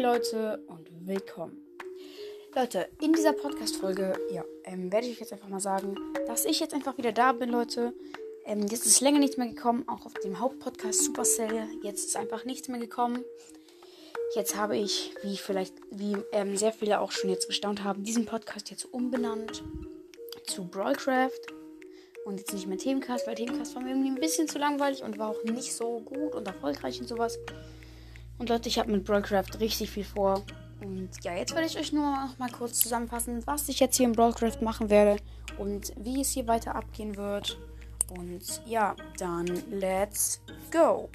Hi Leute und willkommen. Leute, in dieser Podcast-Folge, ja, ähm, werde ich euch jetzt einfach mal sagen, dass ich jetzt einfach wieder da bin, Leute. Ähm, jetzt ist länger nichts mehr gekommen, auch auf dem Hauptpodcast Supercell. Jetzt ist einfach nichts mehr gekommen. Jetzt habe ich, wie vielleicht, wie ähm, sehr viele auch schon jetzt gestaunt haben, diesen Podcast jetzt umbenannt zu Brawlcraft. Und jetzt nicht mehr Themencast, weil Themencast war mir irgendwie ein bisschen zu langweilig und war auch nicht so gut und erfolgreich und sowas. Und Leute, ich habe mit Brawlcraft richtig viel vor. Und ja, jetzt werde ich euch nur noch mal kurz zusammenfassen, was ich jetzt hier in Brawlcraft machen werde und wie es hier weiter abgehen wird. Und ja, dann let's go!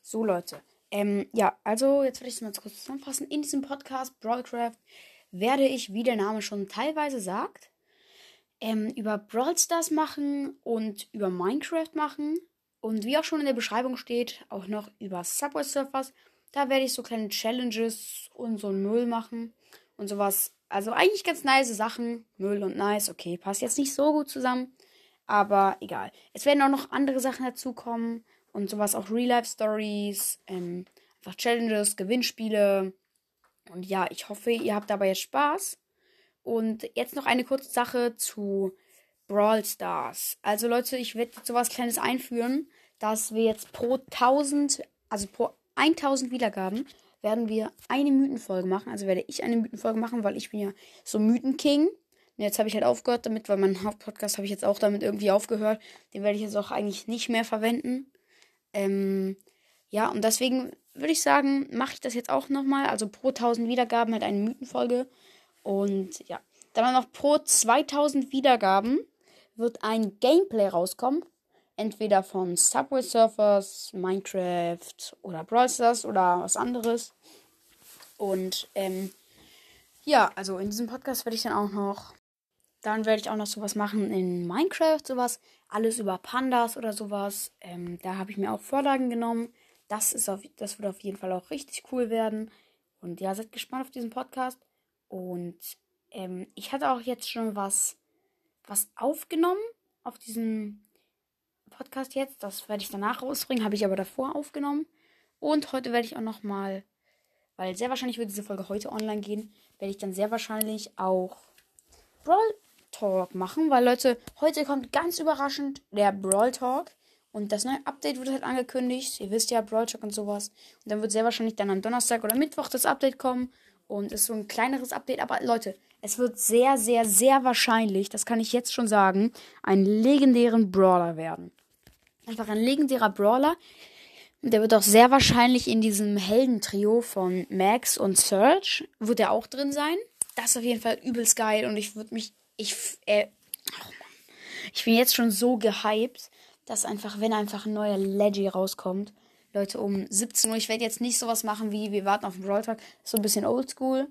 So Leute, ähm, ja, also jetzt werde ich es mal kurz zusammenfassen. In diesem Podcast Brawlcraft werde ich, wie der Name schon teilweise sagt, ähm, über Brawl Stars machen und über Minecraft machen. Und wie auch schon in der Beschreibung steht, auch noch über Subway Surfers. Da werde ich so kleine Challenges und so Müll machen und sowas. Also eigentlich ganz nice Sachen. Müll und nice, okay, passt jetzt nicht so gut zusammen. Aber egal. Es werden auch noch andere Sachen dazukommen und sowas auch Real-Life-Stories, ähm, einfach Challenges, Gewinnspiele. Und ja, ich hoffe, ihr habt dabei jetzt Spaß. Und jetzt noch eine kurze Sache zu Brawl Stars. Also Leute, ich werde jetzt sowas Kleines einführen, dass wir jetzt pro 1000, also pro 1000 Wiedergaben, werden wir eine Mythenfolge machen. Also werde ich eine Mythenfolge machen, weil ich bin ja so Mythenking. Und jetzt habe ich halt aufgehört damit, weil mein Hauptpodcast habe ich jetzt auch damit irgendwie aufgehört. Den werde ich jetzt auch eigentlich nicht mehr verwenden. Ähm, ja, und deswegen würde ich sagen, mache ich das jetzt auch nochmal. Also pro 1000 Wiedergaben halt eine Mythenfolge. Und ja, dann noch pro 2000 Wiedergaben wird ein Gameplay rauskommen. Entweder von Subway Surfers, Minecraft oder Brawl Stars oder was anderes. Und ähm, ja, also in diesem Podcast werde ich dann auch noch. Dann werde ich auch noch sowas machen in Minecraft, sowas. Alles über Pandas oder sowas. Ähm, da habe ich mir auch Vorlagen genommen. Das, ist auf, das wird auf jeden Fall auch richtig cool werden. Und ja, seid gespannt auf diesen Podcast. Und ähm, ich hatte auch jetzt schon was, was aufgenommen auf diesem Podcast jetzt. Das werde ich danach rausbringen, habe ich aber davor aufgenommen. Und heute werde ich auch noch mal, weil sehr wahrscheinlich wird diese Folge heute online gehen, werde ich dann sehr wahrscheinlich auch Brawl Talk machen, weil Leute, heute kommt ganz überraschend der Brawl Talk. Und das neue Update wird halt angekündigt. Ihr wisst ja, Brawl Talk und sowas. Und dann wird sehr wahrscheinlich dann am Donnerstag oder Mittwoch das Update kommen. Und ist so ein kleineres Update. Aber Leute, es wird sehr, sehr, sehr wahrscheinlich, das kann ich jetzt schon sagen, einen legendären Brawler werden. Einfach ein legendärer Brawler. Und der wird auch sehr wahrscheinlich in diesem Heldentrio von Max und Serge, wird er auch drin sein. Das ist auf jeden Fall übelst geil und ich würde mich, ich, äh, oh ich bin jetzt schon so gehypt, dass einfach, wenn einfach ein neuer Leggy rauskommt, Leute, um 17 Uhr, ich werde jetzt nicht sowas machen wie, wir warten auf den Brawl Talk, so ein bisschen oldschool.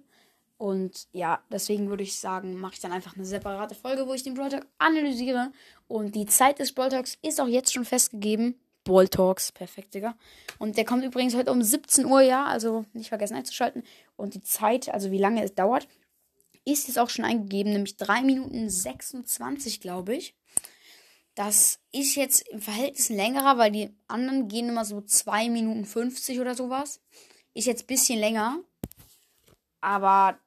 Und ja, deswegen würde ich sagen, mache ich dann einfach eine separate Folge, wo ich den Brawl Talk analysiere. Und die Zeit des Brawl Talks ist auch jetzt schon festgegeben. Brawl Talks, perfekt, Digga. Und der kommt übrigens heute um 17 Uhr, ja, also nicht vergessen einzuschalten. Und die Zeit, also wie lange es dauert, ist jetzt auch schon eingegeben, nämlich 3 Minuten 26, glaube ich. Das ist jetzt im Verhältnis längerer, weil die anderen gehen immer so 2 Minuten 50 oder sowas. Ist jetzt ein bisschen länger. Aber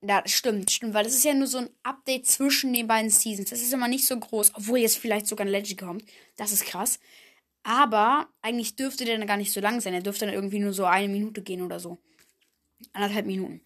ja, stimmt, stimmt, weil das ist ja nur so ein Update zwischen den beiden Seasons. Das ist immer nicht so groß, obwohl jetzt vielleicht sogar ein Legend kommt. Das ist krass. Aber eigentlich dürfte der dann gar nicht so lang sein. Er dürfte dann irgendwie nur so eine Minute gehen oder so. Anderthalb Minuten.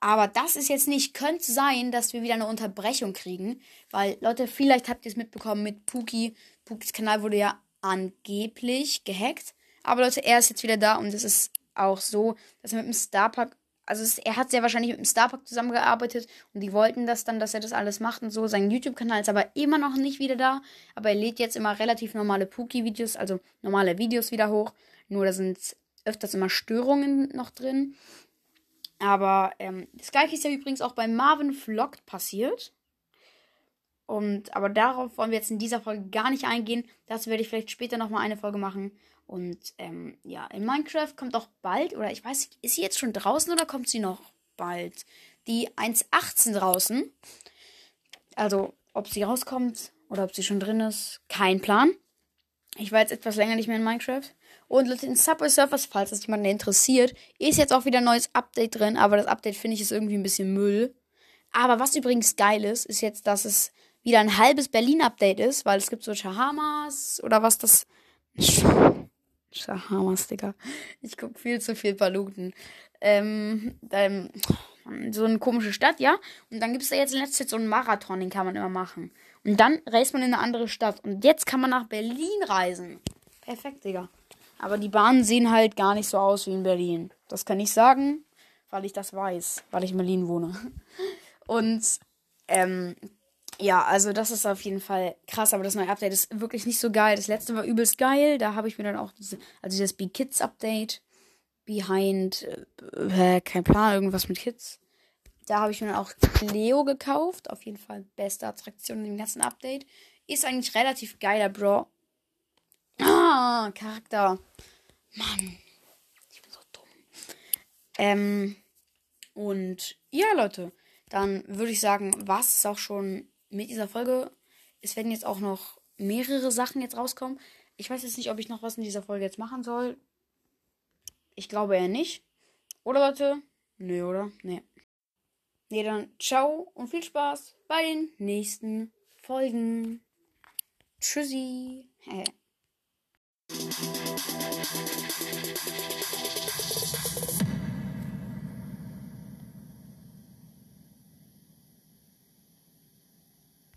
Aber das ist jetzt nicht. Könnte sein, dass wir wieder eine Unterbrechung kriegen. Weil, Leute, vielleicht habt ihr es mitbekommen mit Puki. Pukis Kanal wurde ja angeblich gehackt. Aber Leute, er ist jetzt wieder da und es ist auch so, dass er mit dem Starpark. Also es, er hat sehr wahrscheinlich mit dem Starpark zusammengearbeitet und die wollten das dann, dass er das alles macht und so. Sein YouTube-Kanal ist aber immer noch nicht wieder da. Aber er lädt jetzt immer relativ normale Puki-Videos, also normale Videos wieder hoch. Nur da sind öfters immer Störungen noch drin. Aber ähm, das gleiche ist ja übrigens auch bei Marvin Vlogged passiert. Und aber darauf wollen wir jetzt in dieser Folge gar nicht eingehen. Dazu werde ich vielleicht später nochmal eine Folge machen. Und ähm, ja, in Minecraft kommt auch bald, oder ich weiß, ist sie jetzt schon draußen oder kommt sie noch bald? Die 1.18 draußen. Also Ob sie rauskommt oder ob sie schon drin ist, kein Plan. Ich war jetzt etwas länger nicht mehr in Minecraft. Und Leute, in Subway Surfers, falls das jemanden interessiert, ist jetzt auch wieder ein neues Update drin. Aber das Update finde ich ist irgendwie ein bisschen Müll. Aber was übrigens geil ist, ist jetzt, dass es wieder ein halbes Berlin-Update ist, weil es gibt so Shahamas oder was das. Shahamas, Digga. Ich guck viel zu viel Paluten. Ähm, ähm, so eine komische Stadt, ja. Und dann gibt es da jetzt in letzter Zeit so einen Marathon, den kann man immer machen. Und dann reist man in eine andere Stadt. Und jetzt kann man nach Berlin reisen. Perfekt, Digga. Aber die Bahnen sehen halt gar nicht so aus wie in Berlin. Das kann ich sagen, weil ich das weiß, weil ich in Berlin wohne. Und ähm, ja, also das ist auf jeden Fall krass, aber das neue Update ist wirklich nicht so geil. Das letzte war übelst geil. Da habe ich mir dann auch diese, also dieses Be Kids Update, Behind, äh, kein Plan, irgendwas mit Kids. Da habe ich mir dann auch Leo gekauft. Auf jeden Fall beste Attraktion in dem ganzen Update. Ist eigentlich relativ geiler, Bro. Ah, Charakter. Mann. Ich bin so dumm. Ähm, und ja, Leute. Dann würde ich sagen, was ist auch schon mit dieser Folge. Es werden jetzt auch noch mehrere Sachen jetzt rauskommen. Ich weiß jetzt nicht, ob ich noch was in dieser Folge jetzt machen soll. Ich glaube eher nicht. Oder Leute? Nee, oder? Nee. Nee, dann ciao und viel Spaß bei den nächsten Folgen. Tschüssi. Thank you.